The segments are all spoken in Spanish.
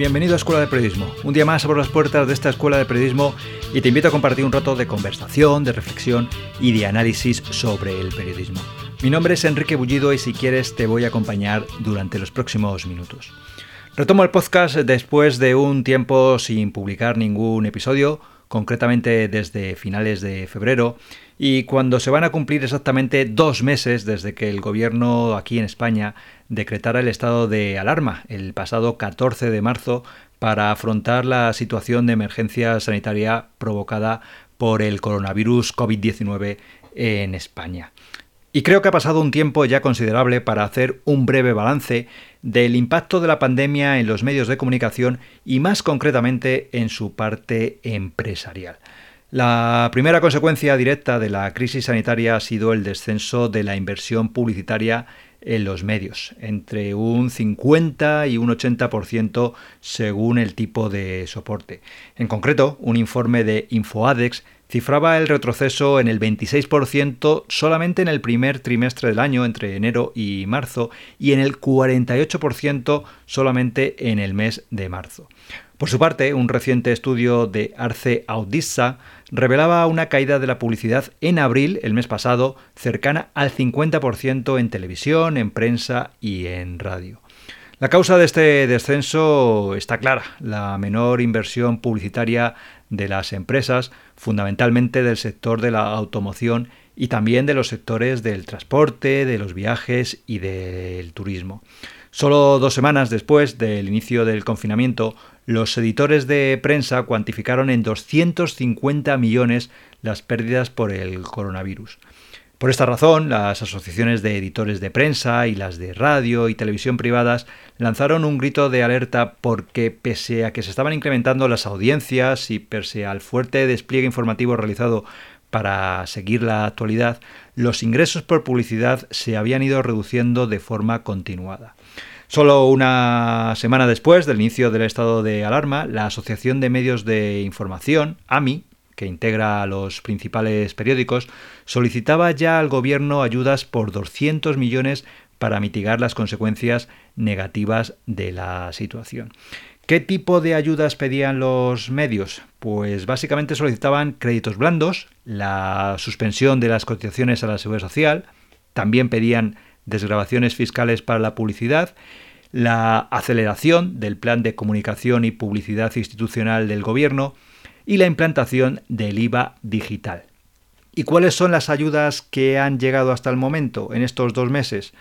bienvenido a Escuela de Periodismo. Un día más abro las puertas de esta Escuela de Periodismo y te invito a compartir un rato de conversación, de reflexión y de análisis sobre el periodismo. Mi nombre es Enrique Bullido y si quieres te voy a acompañar durante los próximos minutos. Retomo el podcast después de un tiempo sin publicar ningún episodio, concretamente desde finales de febrero, y cuando se van a cumplir exactamente dos meses desde que el gobierno aquí en España decretara el estado de alarma el pasado 14 de marzo para afrontar la situación de emergencia sanitaria provocada por el coronavirus COVID-19 en España. Y creo que ha pasado un tiempo ya considerable para hacer un breve balance del impacto de la pandemia en los medios de comunicación y más concretamente en su parte empresarial. La primera consecuencia directa de la crisis sanitaria ha sido el descenso de la inversión publicitaria en los medios, entre un 50 y un 80% según el tipo de soporte. En concreto, un informe de InfoAdex cifraba el retroceso en el 26% solamente en el primer trimestre del año, entre enero y marzo, y en el 48% solamente en el mes de marzo. Por su parte, un reciente estudio de Arce Audissa revelaba una caída de la publicidad en abril, el mes pasado, cercana al 50% en televisión, en prensa y en radio. La causa de este descenso está clara, la menor inversión publicitaria de las empresas, fundamentalmente del sector de la automoción y también de los sectores del transporte, de los viajes y del turismo. Solo dos semanas después del inicio del confinamiento, los editores de prensa cuantificaron en 250 millones las pérdidas por el coronavirus. Por esta razón, las asociaciones de editores de prensa y las de radio y televisión privadas lanzaron un grito de alerta porque pese a que se estaban incrementando las audiencias y pese al fuerte despliegue informativo realizado para seguir la actualidad, los ingresos por publicidad se habían ido reduciendo de forma continuada. Solo una semana después del inicio del estado de alarma, la Asociación de Medios de Información, AMI, que integra a los principales periódicos, solicitaba ya al gobierno ayudas por 200 millones para mitigar las consecuencias negativas de la situación. ¿Qué tipo de ayudas pedían los medios? Pues básicamente solicitaban créditos blandos, la suspensión de las cotizaciones a la seguridad social, también pedían desgrabaciones fiscales para la publicidad, la aceleración del plan de comunicación y publicidad institucional del gobierno, y la implantación del IVA digital. ¿Y cuáles son las ayudas que han llegado hasta el momento, en estos dos meses?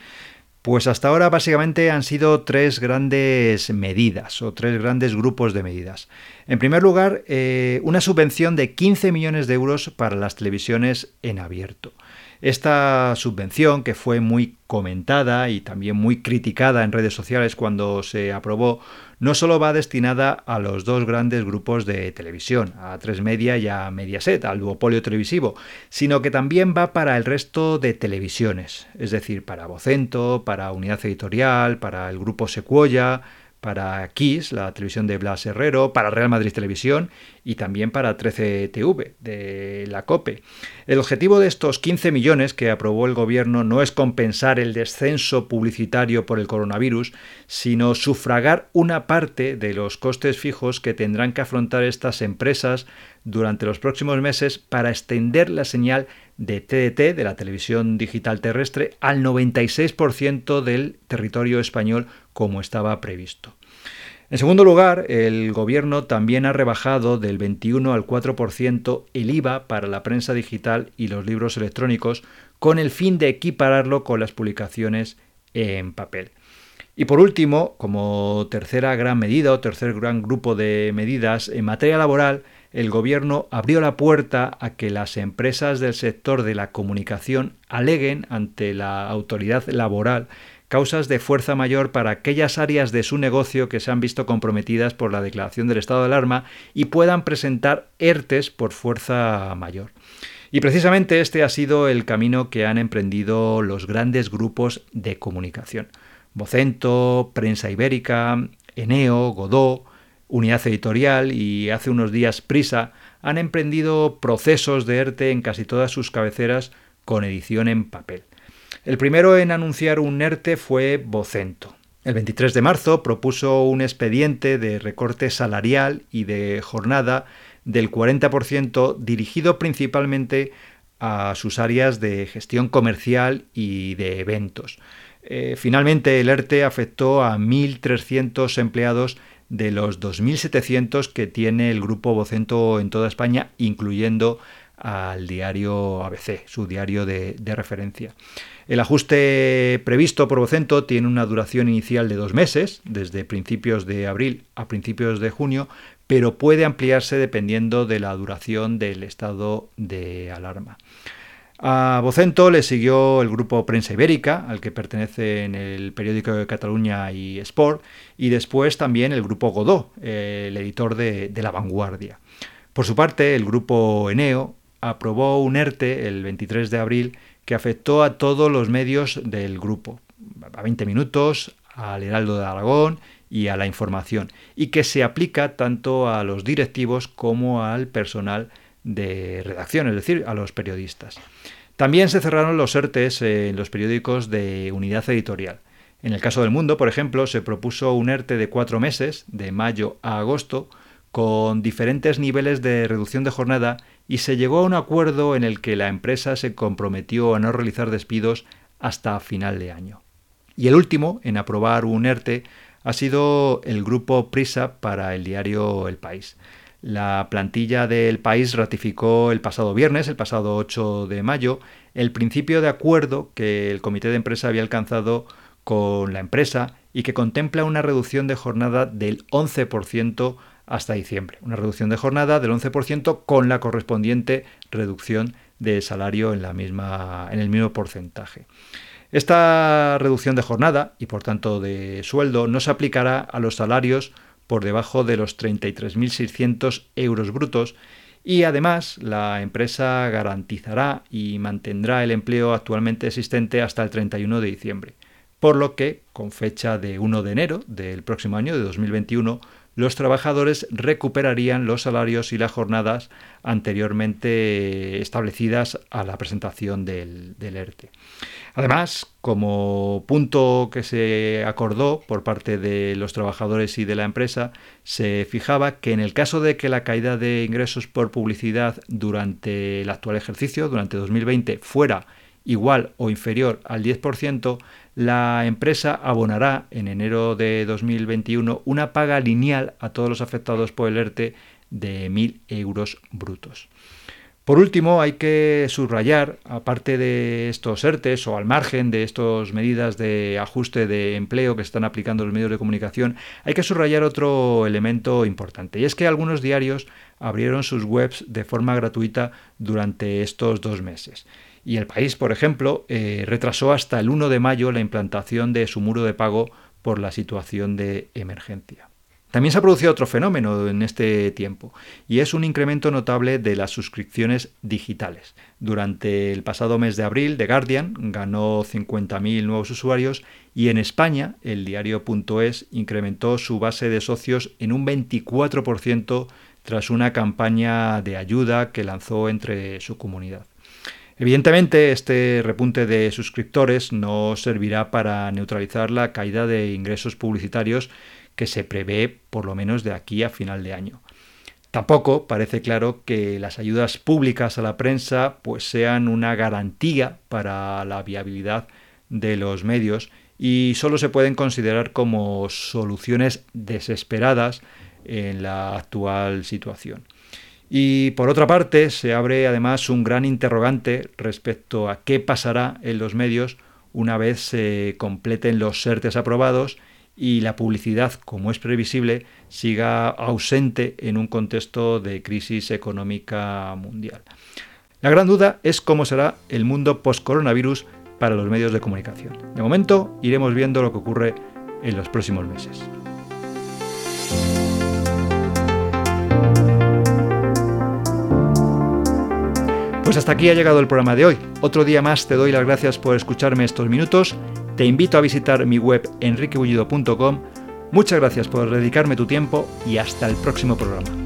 Pues hasta ahora básicamente han sido tres grandes medidas o tres grandes grupos de medidas. En primer lugar, eh, una subvención de 15 millones de euros para las televisiones en abierto. Esta subvención, que fue muy comentada y también muy criticada en redes sociales cuando se aprobó, no solo va destinada a los dos grandes grupos de televisión, a Tres Media y a Mediaset, al duopolio televisivo, sino que también va para el resto de televisiones, es decir, para Vocento, para Unidad Editorial, para el grupo Secuoya, para Kiss, la televisión de Blas Herrero, para Real Madrid Televisión y también para 13TV de la COPE. El objetivo de estos 15 millones que aprobó el gobierno no es compensar el descenso publicitario por el coronavirus, sino sufragar una parte de los costes fijos que tendrán que afrontar estas empresas durante los próximos meses para extender la señal de TDT, de la televisión digital terrestre, al 96% del territorio español como estaba previsto. En segundo lugar, el gobierno también ha rebajado del 21 al 4% el IVA para la prensa digital y los libros electrónicos con el fin de equipararlo con las publicaciones en papel. Y por último, como tercera gran medida o tercer gran grupo de medidas en materia laboral, el gobierno abrió la puerta a que las empresas del sector de la comunicación aleguen ante la autoridad laboral causas de fuerza mayor para aquellas áreas de su negocio que se han visto comprometidas por la declaración del estado de alarma y puedan presentar ERTES por fuerza mayor. Y precisamente este ha sido el camino que han emprendido los grandes grupos de comunicación. Vocento, Prensa Ibérica, Eneo, Godó, Unidad Editorial y hace unos días Prisa han emprendido procesos de ERTE en casi todas sus cabeceras con edición en papel. El primero en anunciar un ERTE fue Vocento. El 23 de marzo propuso un expediente de recorte salarial y de jornada del 40% dirigido principalmente a sus áreas de gestión comercial y de eventos. Eh, finalmente, el ERTE afectó a 1.300 empleados de los 2.700 que tiene el grupo Vocento en toda España, incluyendo al diario ABC, su diario de, referencia. El ajuste previsto por Vocento tiene una duración inicial de dos meses, desde principios de abril a principios de junio, pero puede ampliarse dependiendo de la duración del estado de alarma. A Vocento le siguió el grupo Prensa Ibérica, al que pertenece el periódico de Cataluña y Sport, y después también el grupo Godó, el editor de, de La Vanguardia. Por su parte, el grupo Eneo aprobó un ERTE el 23 de abril que afectó a todos los medios del grupo, a 20 minutos, al Heraldo de Aragón y a la información, y que se aplica tanto a los directivos como al personal de redacción, es decir, a los periodistas. También se cerraron los ERTES en los periódicos de unidad editorial. En el caso del Mundo, por ejemplo, se propuso un ERTE de cuatro meses, de mayo a agosto, con diferentes niveles de reducción de jornada y se llegó a un acuerdo en el que la empresa se comprometió a no realizar despidos hasta final de año. Y el último en aprobar un ERTE ha sido el grupo Prisa para el diario El País. La plantilla del país ratificó el pasado viernes, el pasado 8 de mayo, el principio de acuerdo que el comité de empresa había alcanzado con la empresa y que contempla una reducción de jornada del 11% hasta diciembre. Una reducción de jornada del 11% con la correspondiente reducción de salario en, la misma, en el mismo porcentaje. Esta reducción de jornada y por tanto de sueldo no se aplicará a los salarios por debajo de los 33.600 euros brutos y además la empresa garantizará y mantendrá el empleo actualmente existente hasta el 31 de diciembre, por lo que, con fecha de 1 de enero del próximo año de 2021, los trabajadores recuperarían los salarios y las jornadas anteriormente establecidas a la presentación del, ERTE. Además, como punto que se acordó por parte de los trabajadores y de la empresa, se fijaba que en el caso de que la caída de ingresos por publicidad durante el actual ejercicio, durante 2020, fuera igual o inferior al 10%, la empresa abonará en enero de 2021 una paga lineal a todos los afectados por el ERTE de 1.000 euros brutos. Por último, hay que subrayar, aparte de estos ERTES o al margen de estas medidas de ajuste de empleo que están aplicando los medios de comunicación, hay que subrayar otro elemento importante, y es que algunos diarios abrieron sus webs de forma gratuita durante estos dos meses. Y el país, por ejemplo, eh, retrasó hasta el 1 de mayo la implantación de su muro de pago por la situación de emergencia. También se ha producido otro fenómeno en este tiempo, y es un incremento notable de las suscripciones digitales. Durante el pasado mes de abril, The Guardian ganó 50.000 nuevos usuarios y en España, el diario.es incrementó su base de socios en un 24% tras una campaña de ayuda que lanzó entre su comunidad. Evidentemente, este repunte de suscriptores no servirá para neutralizar la caída de ingresos publicitarios que se prevé por lo menos de aquí a final de año. Tampoco parece claro que las ayudas públicas a la prensa pues sean una garantía para la viabilidad de los medios y solo se pueden considerar como soluciones desesperadas en la actual situación. Y por otra parte, se abre además un gran interrogante respecto a qué pasará en los medios una vez se completen los SERTES aprobados y la publicidad, como es previsible, siga ausente en un contexto de crisis económica mundial. La gran duda es cómo será el mundo post-coronavirus para los medios de comunicación. De momento, iremos viendo lo que ocurre en los próximos meses. Pues hasta aquí ha llegado el programa de hoy. Otro día más te doy las gracias por escucharme estos minutos. Te invito a visitar mi web enriquebullido.com. Muchas gracias por dedicarme tu tiempo y hasta el próximo programa.